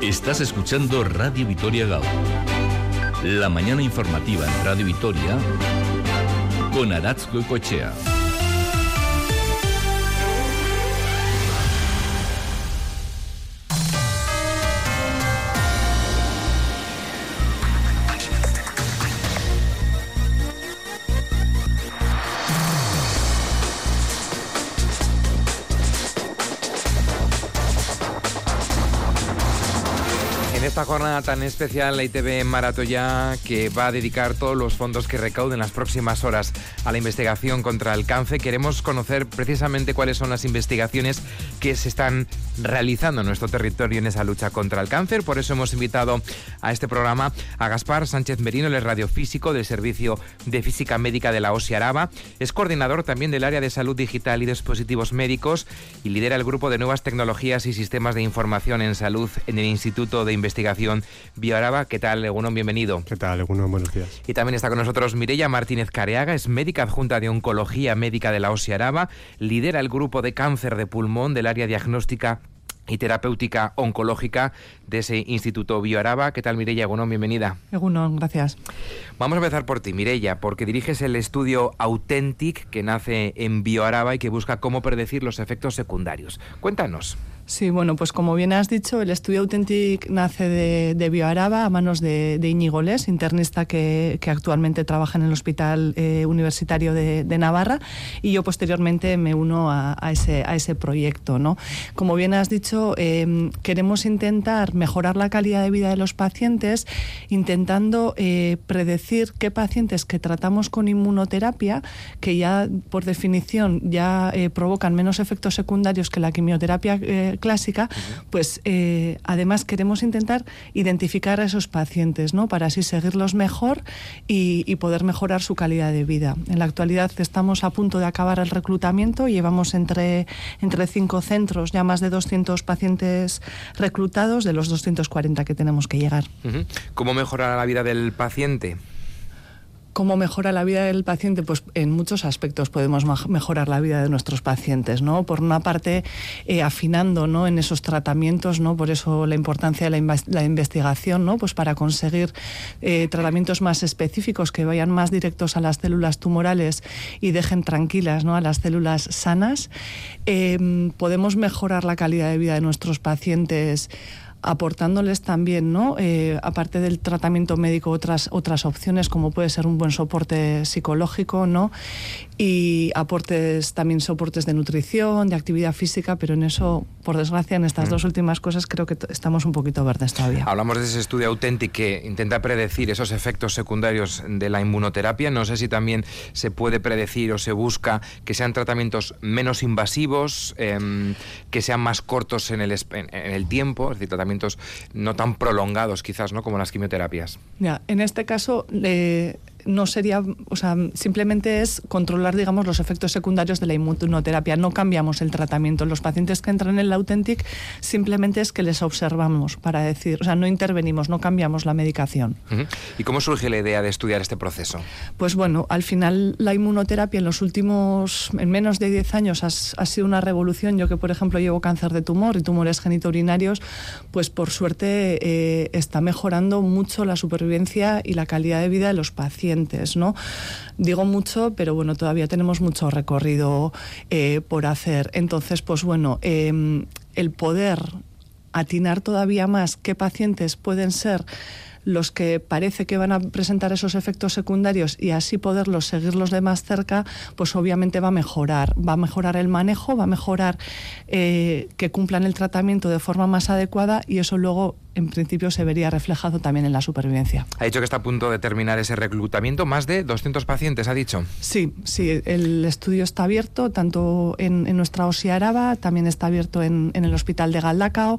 Estás escuchando Radio Vitoria Gao. La mañana informativa en Radio Vitoria con Aratzko Cochea. Esta jornada tan especial, la ITV Maratoya, que va a dedicar todos los fondos que recauden en las próximas horas a la investigación contra el cáncer, queremos conocer precisamente cuáles son las investigaciones que se están realizando en nuestro territorio en esa lucha contra el cáncer. Por eso hemos invitado a este programa a Gaspar Sánchez Merino, el es radiofísico del Servicio de Física Médica de la OSI Araba. Es coordinador también del área de salud digital y dispositivos médicos y lidera el grupo de nuevas tecnologías y sistemas de información en salud en el Instituto de Investigación Investigación Bioaraba. ¿Qué tal, Egunon? Bienvenido. ¿Qué tal, Egunon? Buenos días. Y también está con nosotros Mireya Martínez Careaga, es médica adjunta de Oncología Médica de la OSI Araba, lidera el grupo de cáncer de pulmón del área diagnóstica y terapéutica oncológica de ese Instituto Bioaraba. ¿Qué tal, Mireya? Egunon, bienvenida. Egunon, gracias. Vamos a empezar por ti, Mireya, porque diriges el estudio Authentic que nace en Bioaraba y que busca cómo predecir los efectos secundarios. Cuéntanos. Sí, bueno, pues como bien has dicho, el estudio Authentic nace de, Bioaraba a manos de, de Íñigo internista que, actualmente trabaja en el Hospital eh, Universitario de, Navarra, y yo posteriormente me uno a, ese, a ese proyecto. ¿no? Como bien has dicho, em, queremos intentar mejorar la calidad de vida de los pacientes, intentando eh, predecir qué pacientes que tratamos con inmunoterapia, que ya por definición ya eh, provocan menos efectos secundarios que la quimioterapia clásica, pues eh, además queremos intentar identificar a esos pacientes, ¿no? Para así seguirlos mejor y, poder mejorar su calidad de vida. En la actualidad estamos a punto de acabar el reclutamiento, llevamos entre, entre cinco centros ya más de 200 pacientes reclutados de los 240 que tenemos que llegar. ¿Cómo mejorar la vida del paciente? ¿Cómo mejora la vida del paciente? Pues en muchos aspectos podemos mejorar la vida de nuestros pacientes, ¿no? Por una parte, eh, afinando, ¿no? En esos tratamientos, ¿no? Por eso la importancia de la, investigación, ¿no? Pues para conseguir eh, tratamientos más específicos que vayan más directos a las células tumorales y dejen tranquilas, ¿no? A las células sanas. Em, podemos mejorar la calidad de vida de nuestros pacientes aportándoles también, ¿no? Eh, aparte del tratamiento médico, otras, otras opciones como puede ser un buen soporte psicológico, ¿no? y aportes también soportes de nutrición, de actividad física, pero en eso, por desgracia, en estas mm. dos últimas cosas creo que estamos un poquito verdes todavía. Hablamos de ese estudio auténtico que intenta predecir esos efectos secundarios de la inmunoterapia. No sé si también se puede predecir o se busca que sean tratamientos menos invasivos, em, que sean más cortos en el, en el tiempo, es decir, tratamientos no tan prolongados quizás, ¿no? Como las quimioterapias. Ya, en este caso, eh, no sería, o sea, simplemente es controlar, digamos, los efectos secundarios de la inmunoterapia. No cambiamos el tratamiento. Los pacientes que entran en el Authentic simplemente es que les observamos para decir, o sea, no intervenimos, no cambiamos la medicación. ¿Y cómo surge la idea de estudiar este proceso? Pues bueno, al final la inmunoterapia en los últimos, en menos de 10 años, ha, sido una revolución. Yo que, por ejemplo, llevo cáncer de tumor y tumores genitourinarios, pues por suerte eh, está mejorando mucho la supervivencia y la calidad de vida de los pacientes. ¿No? Digo mucho, pero bueno, todavía tenemos mucho recorrido eh, por hacer. Entonces, pues bueno, em, el poder atinar todavía más qué pacientes pueden ser los que parece que van a presentar esos efectos secundarios y así poderlos seguirlos de más cerca, pues obviamente va a mejorar. Va a mejorar el manejo, va a mejorar eh, que cumplan el tratamiento de forma más adecuada y eso luego en principio se vería reflejado también en la supervivencia. Ha dicho que está a punto de terminar ese reclutamiento. Más de 200 pacientes, ha dicho. Sí, sí. El estudio está abierto tanto en, nuestra OSI Araba, también está abierto en, el Hospital de Galdacao,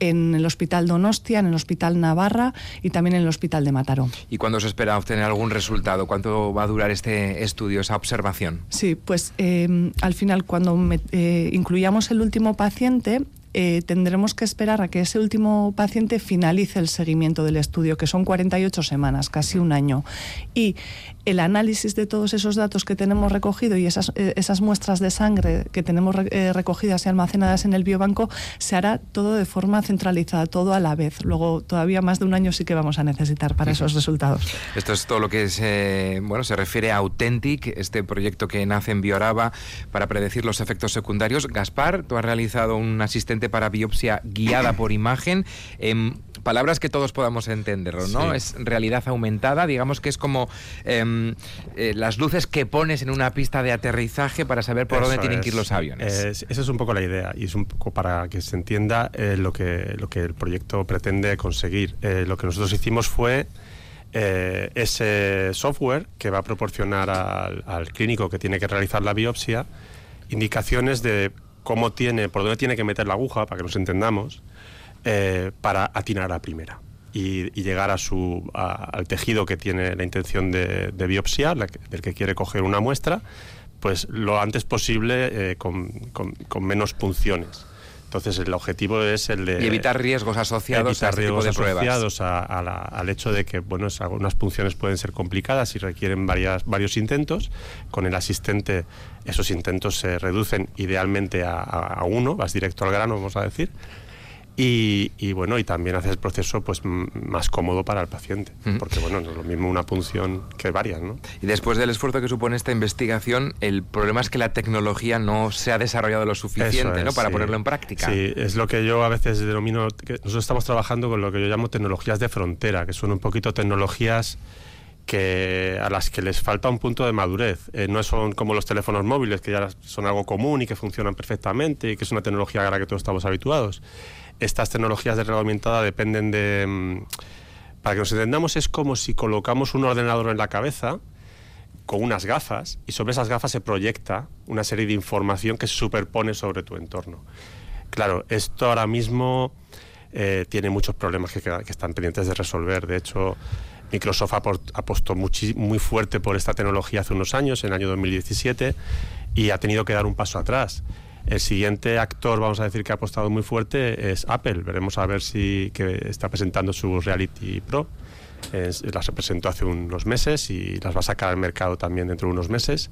en el Hospital Donostia, en el Hospital Navarra y también en el Hospital de Mataró. ¿Y cuándo se espera obtener algún resultado? ¿Cuánto va a durar este estudio, esa observación? Sí, pues eh, al final cuando eh, incluyamos el último paciente, eh, tendremos que esperar a que ese último paciente finalice el seguimiento del estudio, que son 48 semanas, casi un año. Y el análisis de todos esos datos que tenemos recogido y esas, eh, esas muestras de sangre que tenemos eh, recogidas y almacenadas en el biobanco se hará todo de forma centralizada, todo a la vez. Luego, todavía más de un año sí que vamos a necesitar para esos resultados. Esto es todo lo que se, bueno, se refiere a Authentic, este proyecto que nace en Bioraba para predecir los efectos secundarios. Gaspar, tú has realizado un asistente para biopsia guiada por imagen. En palabras que todos podamos entenderlo, ¿no? Es realidad aumentada, digamos que es como em, eh, las luces que pones en una pista de aterrizaje para saber por dónde tienen que ir los aviones. esa es un poco la idea y es un poco para que se entienda eh, lo, que, lo que el proyecto pretende conseguir. Eh, lo que nosotros hicimos fue ese software que va a proporcionar al, al clínico que tiene que realizar la biopsia indicaciones de cómo tiene, por dónde tiene que meter la aguja, para que nos entendamos, eh, para atinar a primera. Y, llegar a su, al tejido que tiene la intención de, biopsiar, del que quiere coger una muestra, pues lo antes posible eh, con, menos punciones. Entonces el objetivo es el de... Y evitar riesgos asociados a este tipo de asociados al hecho de que bueno, algunas punciones pueden ser complicadas y requieren varias, varios intentos. Con el asistente esos intentos se reducen idealmente a, a uno, vas directo al grano, vamos a decir. Y, bueno, y también hace el proceso pues más cómodo para el paciente, porque bueno, no es lo mismo una punción que varias, ¿no? Y después del esfuerzo que supone esta investigación, el problema es que la tecnología no se ha desarrollado lo suficiente, ¿no? Para ponerlo en práctica. Sí, es lo que yo a veces denomino, que nosotros estamos trabajando con lo que yo llamo tecnologías de frontera, que son un poquito tecnologías que a las que les falta un punto de madurez. Eh, no son como los teléfonos móviles, que ya son algo común y que funcionan perfectamente y que es una tecnología a la que todos estamos habituados estas tecnologías de realidad aumentada dependen de... Mm, para que nos entendamos, es como si colocamos un ordenador en la cabeza con unas gafas y sobre esas gafas se proyecta una serie de información que se superpone sobre tu entorno. Claro, esto ahora mismo eh, tiene muchos problemas que, que, están pendientes de resolver. De hecho, Microsoft apostó muy fuerte por esta tecnología hace unos años, en el año 2017, y ha tenido que dar un paso atrás. El siguiente actor, vamos a decir, que ha apostado muy fuerte es Apple. Veremos a ver si que está presentando su Reality Pro. las presentó hace unos meses y las va a sacar al mercado también dentro de unos meses.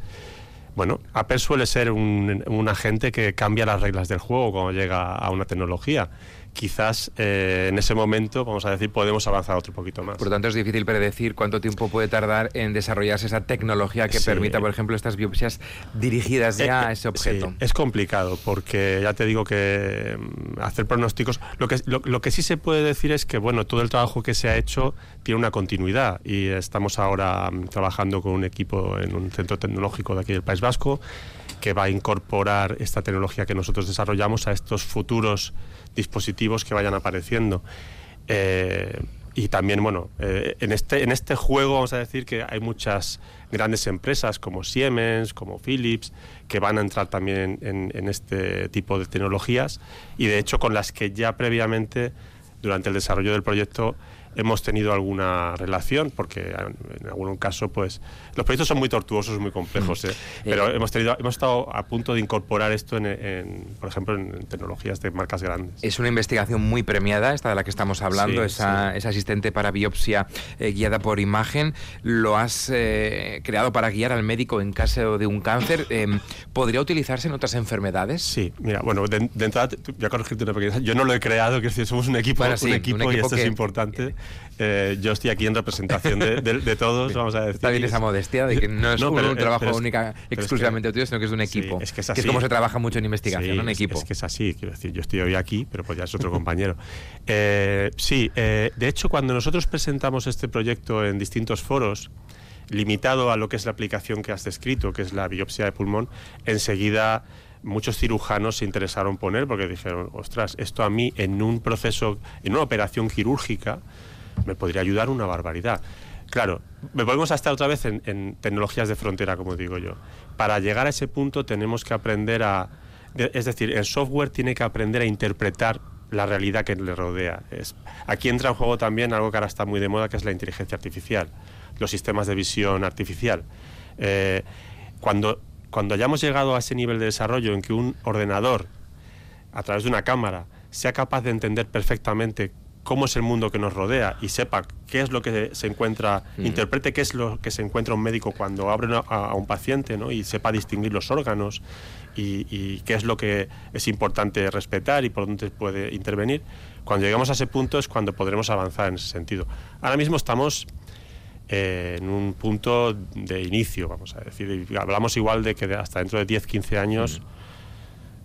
Bueno, Apple suele ser un, un agente que cambia las reglas del juego cuando llega a una tecnología quizás eh, en ese momento, vamos a decir, podemos avanzar otro poquito más. Por lo tanto, es difícil predecir cuánto tiempo puede tardar en desarrollarse esa tecnología que permita, por ejemplo, estas biopsias dirigidas ya eh, a ese objeto. es complicado porque ya te digo que mm, hacer pronósticos, lo que, lo, que sí se puede decir es que, bueno, todo el trabajo que se ha hecho tiene una continuidad y estamos ahora mm, trabajando con un equipo en un centro tecnológico de aquí del País Vasco que va a incorporar esta tecnología que nosotros desarrollamos a estos futuros dispositivos que vayan apareciendo. Eh, y también, bueno, eh, en, este, en este juego vamos a decir que hay muchas grandes empresas como Siemens, como Philips, que van a entrar también en, en, este tipo de tecnologías y de hecho con las que ya previamente, durante el desarrollo del proyecto, hemos tenido alguna relación, porque en algún caso, pues, los proyectos son muy tortuosos, muy complejos, ¿eh? Eh, pero hemos, tenido, hemos estado a punto de incorporar esto, en, por ejemplo, en, tecnologías de marcas grandes. Es una investigación muy premiada, esta de la que estamos hablando, esa, asistente para biopsia eh, guiada por imagen. Lo has creado para guiar al médico en caso de un cáncer. Em, ¿Podría utilizarse en otras enfermedades? Sí, mira, bueno, de, entrada, voy a corregirte una pequeña. Yo no lo he creado, que somos un equipo, un, equipo y esto es importante. Eh, yo estoy aquí en representación de, todos, vamos a decir. Está bien esa modestia de que no es un, trabajo única, exclusivamente tuyo, sino que es de un equipo. es que es así. es como se trabaja mucho en investigación, en equipo. Es que es así, quiero decir, yo estoy hoy aquí, pero pues ya es otro compañero. Eh, sí, eh, de hecho, cuando nosotros presentamos este proyecto en distintos foros, limitado a lo que es la aplicación que has descrito, que es la biopsia de pulmón, enseguida muchos cirujanos se interesaron poner porque dijeron, ostras, esto a mí en un proceso, en una operación quirúrgica, me podría ayudar una barbaridad. Claro, volvemos a estar otra vez en, tecnologías de frontera, como digo yo. Para llegar a ese punto tenemos que aprender a... Es decir, el software tiene que aprender a interpretar la realidad que le rodea. Aquí entra en juego también algo que ahora está muy de moda, que es la inteligencia artificial, los sistemas de visión artificial. Eh, cuando, cuando hayamos llegado a ese nivel de desarrollo en que un ordenador, a través de una cámara, sea capaz de entender perfectamente cómo es el mundo que nos rodea y sepa qué es lo que se encuentra, interprete qué es lo que se encuentra un médico cuando abre a, un paciente ¿no? y sepa distinguir los órganos y, qué es lo que es importante respetar y por dónde puede intervenir. Cuando lleguemos a ese punto es cuando podremos avanzar en ese sentido. Ahora mismo estamos eh, en un punto de inicio, vamos a decir. Hablamos igual de que hasta dentro de 10, 15 años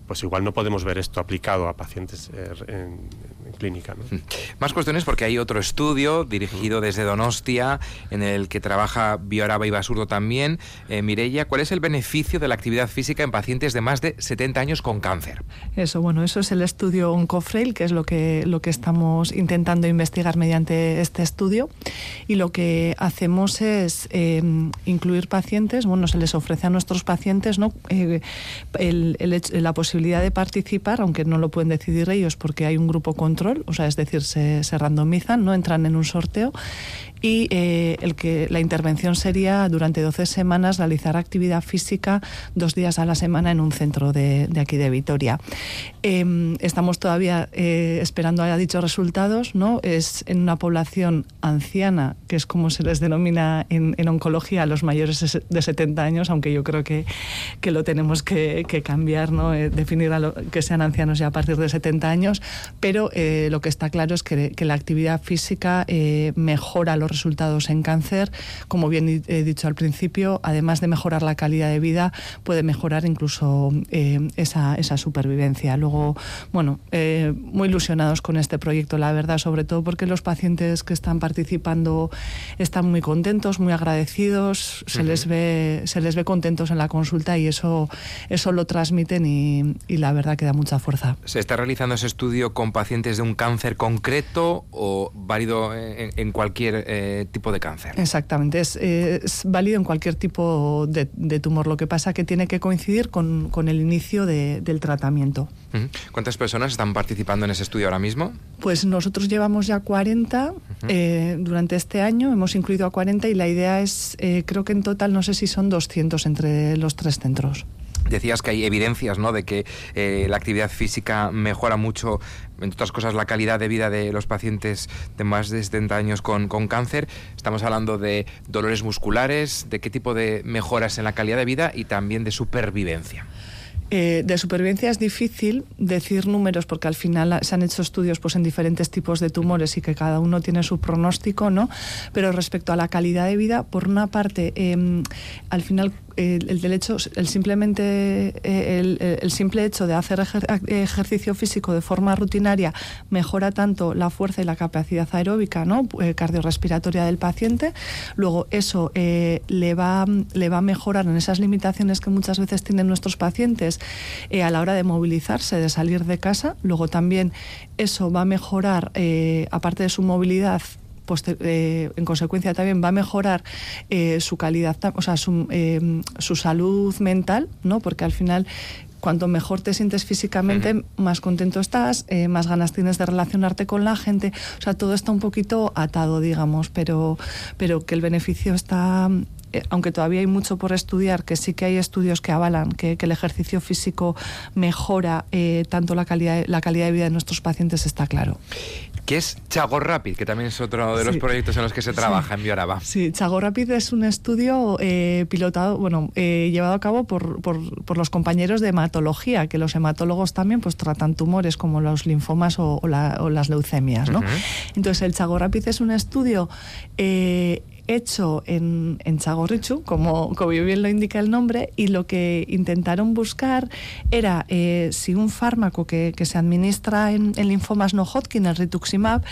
pues igual no podemos ver esto aplicado a pacientes eh, en, clínica. ¿no? Hmm. Más cuestiones porque hay otro estudio dirigido desde Donostia en el que trabaja Bioraba y Basurdo también. Eh, Mirella, ¿cuál es el beneficio de la actividad física en pacientes de más de 70 años con cáncer? Eso, bueno, eso es el estudio Oncofrail, que es lo que, lo que estamos intentando investigar mediante este estudio. Y lo que hacemos es eh, incluir pacientes, bueno, se les ofrece a nuestros pacientes ¿no? el, la posibilidad de participar, aunque no lo pueden decidir ellos porque hay un grupo o sea, es decir, se, se randomizan, no entran en un sorteo y eh, el que la intervención sería durante 12 semanas realizar actividad física dos días a la semana en un centro de, de aquí de Vitoria. Em, estamos todavía eh, esperando a dichos resultados, ¿no? Es en una población anciana, que es como se les denomina en, en oncología a los mayores de 70 años, aunque yo creo que, que lo tenemos que, que cambiar, ¿no? Eh, definir a lo, que sean ancianos ya a partir de 70 años, pero lo que está claro es que, que la actividad física mejora los resultados en cáncer. Como bien he dicho al principio, además de mejorar la calidad de vida, puede mejorar incluso eh, esa, esa, supervivencia. Luego, bueno, eh, muy ilusionados con este proyecto, la verdad, sobre todo porque los pacientes que están participando están muy contentos, muy agradecidos, se, les, ve, se les ve contentos en la consulta y eso, eso lo transmiten y, y la verdad que da mucha fuerza. ¿Se está realizando ese estudio con pacientes de un cáncer concreto o válido en, en cualquier eh, tipo de cáncer. Exactamente, es, válido en cualquier tipo de, tumor. Lo que pasa que tiene que coincidir con, el inicio del tratamiento. ¿Cuántas personas están participando en ese estudio ahora mismo? Pues nosotros llevamos ya 40 eh, durante este año, hemos incluido a 40 y la idea es, eh, creo que en total no sé si son 200 entre los tres centros. Decías que hay evidencias ¿no? de que eh, la actividad física mejora mucho, entre otras cosas, la calidad de vida de los pacientes de más de 70 años con, con cáncer. Estamos hablando de dolores musculares, de qué tipo de mejoras en la calidad de vida y también de supervivencia. Eh, de supervivencia es difícil decir números porque al final se han hecho estudios pues, en diferentes tipos de tumores y que cada uno tiene su pronóstico, ¿no? Pero respecto a la calidad de vida, por una parte, em, al final el, el, simplemente, eh, el, simple hecho de hacer ejercicio físico de forma rutinaria mejora tanto la fuerza y la capacidad aeróbica ¿no? Eh, cardiorrespiratoria del paciente. Luego eso eh, le, va, le va a mejorar en esas limitaciones que muchas veces tienen nuestros pacientes a la hora de movilizarse, de salir de casa. Luego también eso va a mejorar, aparte de su movilidad, eh, en consecuencia también va a mejorar eh, su calidad, o sea, su, eh, su salud mental, ¿no? Porque al final cuanto mejor te sientes físicamente, más contento estás, más ganas tienes de relacionarte con la gente. O sea, todo está un poquito atado, digamos, pero, pero que el beneficio está, aunque todavía hay mucho por estudiar, que sí que hay estudios que avalan que, el ejercicio físico mejora tanto la calidad, la calidad de vida de nuestros pacientes, está claro que es Chago Rapid, que también es otro de los proyectos en los que se trabaja en Bioraba. Sí, Chago Rapid es un estudio eh, pilotado, bueno, eh, llevado a cabo por, por, los compañeros de hematología, que los hematólogos también pues tratan tumores como los linfomas o, las leucemias, ¿no? Entonces el Chago Rapid es un estudio eh, hecho en, en Chagorrichu, como, como bien lo indica el nombre, y lo que intentaron buscar era eh, si un fármaco que, se administra en, linfomas no Hodgkin, el rituximab,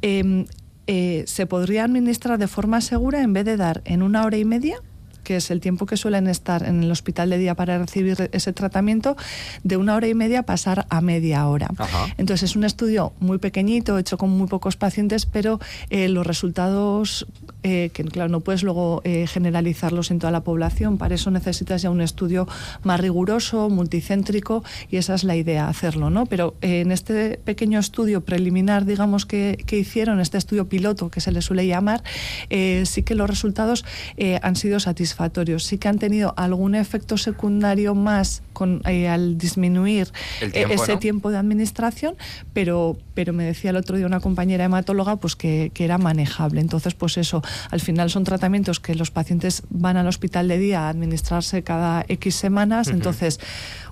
em, eh, se podría administrar de forma segura en vez de dar en una hora y media que es el tiempo que suelen estar en el hospital de día para recibir ese tratamiento, de una hora y media pasar a media hora. Entonces es un estudio muy pequeñito, hecho con muy pocos pacientes, pero eh, los resultados que claro, no puedes luego generalizarlos en toda la población. Para eso necesitas ya un estudio más riguroso, multicéntrico, y esa es la idea, hacerlo, ¿no? Pero en este pequeño estudio preliminar, digamos, que, que hicieron, este estudio piloto que se le suele llamar, sí que los resultados han sido satisfactorios. Sí que han tenido algún efecto secundario más con, al disminuir ese tiempo de administración, pero, pero me decía el otro día una compañera hematóloga pues que, que, era manejable. Entonces, pues eso, al final son tratamientos que los pacientes van al hospital de día a administrarse cada X semanas, entonces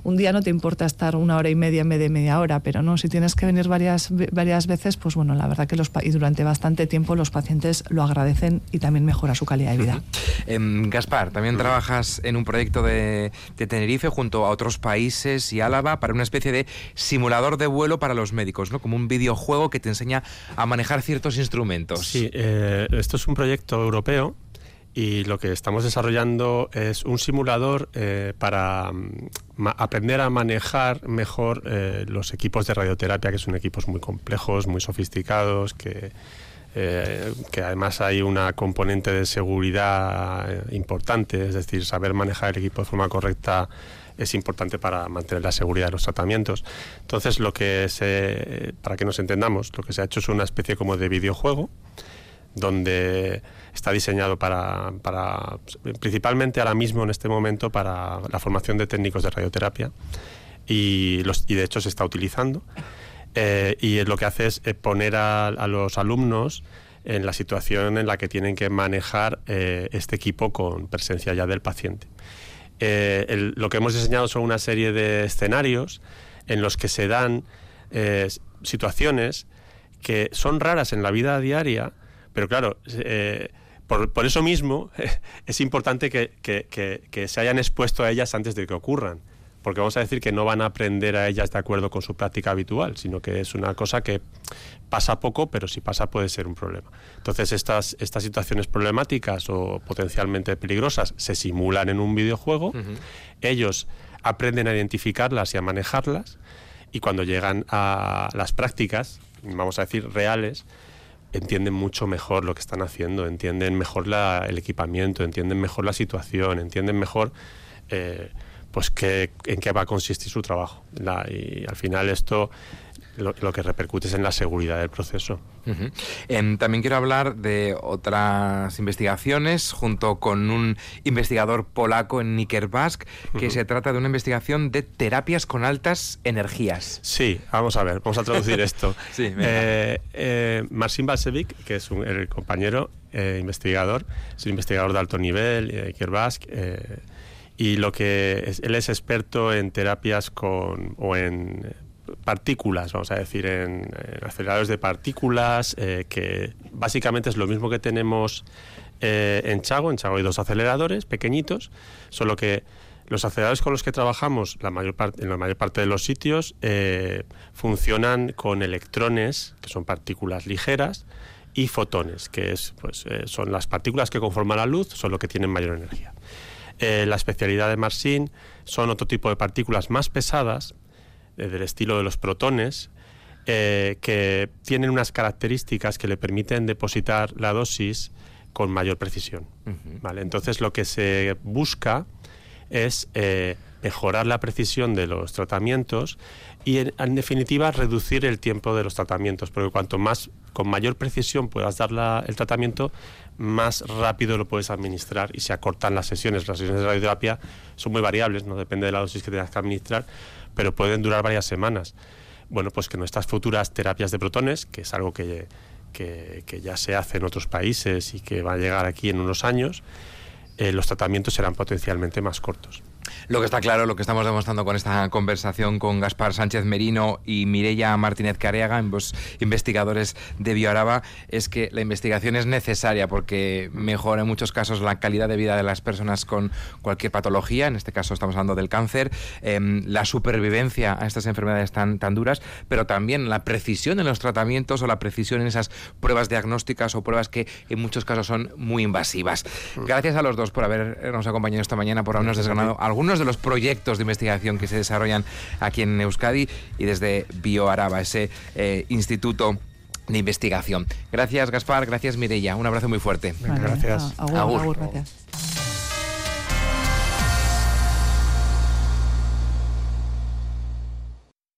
un día no te importa estar una hora y media, media, media hora, pero no, si tienes que venir varias, varias veces, pues bueno, la verdad que los, y durante bastante tiempo los pacientes lo agradecen y también mejora su calidad de vida. Em, Gaspar, también trabajas en un proyecto de, de Tenerife junto a otros países y Álava para una especie de simulador de vuelo para los médicos, ¿no? Como un videojuego que te enseña a manejar ciertos instrumentos. Sí, eh, esto es un proyecto europeo y lo que estamos desarrollando es un simulador eh, para mm, aprender a manejar mejor eh, los equipos de radioterapia, que son equipos muy complejos, muy sofisticados, que, eh, además hay una componente de seguridad importante, es decir, saber manejar el equipo de forma correcta es importante para mantener la seguridad de los tratamientos. Entonces, lo que se, para que nos entendamos, lo que se ha hecho es una especie como de videojuego donde está diseñado para, principalmente ahora mismo en este momento para la formación de técnicos de radioterapia y, de hecho se está utilizando eh, y lo que hace es eh, poner a, los alumnos en la situación en la que tienen que manejar eh, este equipo con presencia ya del paciente. lo que hemos diseñado son una serie de escenarios en los que se dan situaciones que son raras en la vida diaria, pero claro, eh, por, eso mismo es importante que, se hayan expuesto a ellas antes de que ocurran. Porque vamos a decir que no van a aprender a ellas de acuerdo con su práctica habitual, sino que es una cosa que pasa poco, pero si pasa puede ser un problema. Entonces estas, estas situaciones problemáticas o potencialmente peligrosas se simulan en un videojuego, ellos aprenden a identificarlas y a manejarlas, y cuando llegan a las prácticas, vamos a decir reales, entienden mucho mejor lo que están haciendo, entienden mejor la, el equipamiento, entienden mejor la situación, entienden mejor eh, pues qué, en qué va a consistir su trabajo. y al final esto lo, que repercute es en la seguridad del proceso. Em, también quiero hablar de otras investigaciones junto con un investigador polaco en Nikerbask, que se trata de una investigación de terapias con altas energías. Sí, vamos a ver, vamos a traducir esto. sí, eh, eh, Marcin Balsevic, que es un, el compañero eh, investigador, es un investigador de alto nivel, Nikerbask, y lo que él es experto en terapias con o en partículas, vamos a decir, en, aceleradores de partículas, eh, que básicamente es lo mismo que tenemos eh, en Chago. En Chago hay dos aceleradores pequeñitos, solo que los aceleradores con los que trabajamos la mayor parte, en la mayor parte de los sitios eh, funcionan con electrones, que son partículas ligeras, y fotones, que es, pues, son las partículas que conforman la luz, son lo que tienen mayor energía. la especialidad de Marsin son otro tipo de partículas más pesadas, eh, del estilo de los protones, eh, que tienen unas características que le permiten depositar la dosis con mayor precisión. ¿vale? Entonces lo que se busca es eh, mejorar la precisión de los tratamientos y en, definitiva reducir el tiempo de los tratamientos, porque cuanto más con mayor precisión puedas dar el tratamiento, más rápido lo puedes administrar y se acortan las sesiones. Las sesiones de radioterapia son muy variables, no depende de la dosis que tengas que administrar, pero pueden durar varias semanas. Bueno, pues que nuestras futuras terapias de protones, que es algo que, que, ya se hace en otros países y que va a llegar aquí en unos años, eh, los tratamientos serán potencialmente más cortos. Lo que está claro, lo que estamos demostrando con esta conversación con Gaspar Sánchez Merino y Mireya Martínez Careaga, ambos investigadores de Bioaraba, es que la investigación es necesaria porque mejora en muchos casos la calidad de vida de las personas con cualquier patología, en este caso estamos hablando del cáncer, em, la supervivencia a estas enfermedades tan, tan duras, pero también la precisión en los tratamientos o la precisión en esas pruebas diagnósticas o pruebas que en muchos casos son muy invasivas. Mm. Gracias a los dos por habernos acompañado esta mañana, por habernos desgranado algunos de los proyectos de investigación que se desarrollan aquí en Euskadi y desde BioAraba, ese eh, instituto de investigación. Gracias, Gaspar. Gracias, Mireia. Un abrazo muy fuerte. Venga, gracias. agur, Agur. agur, gracias.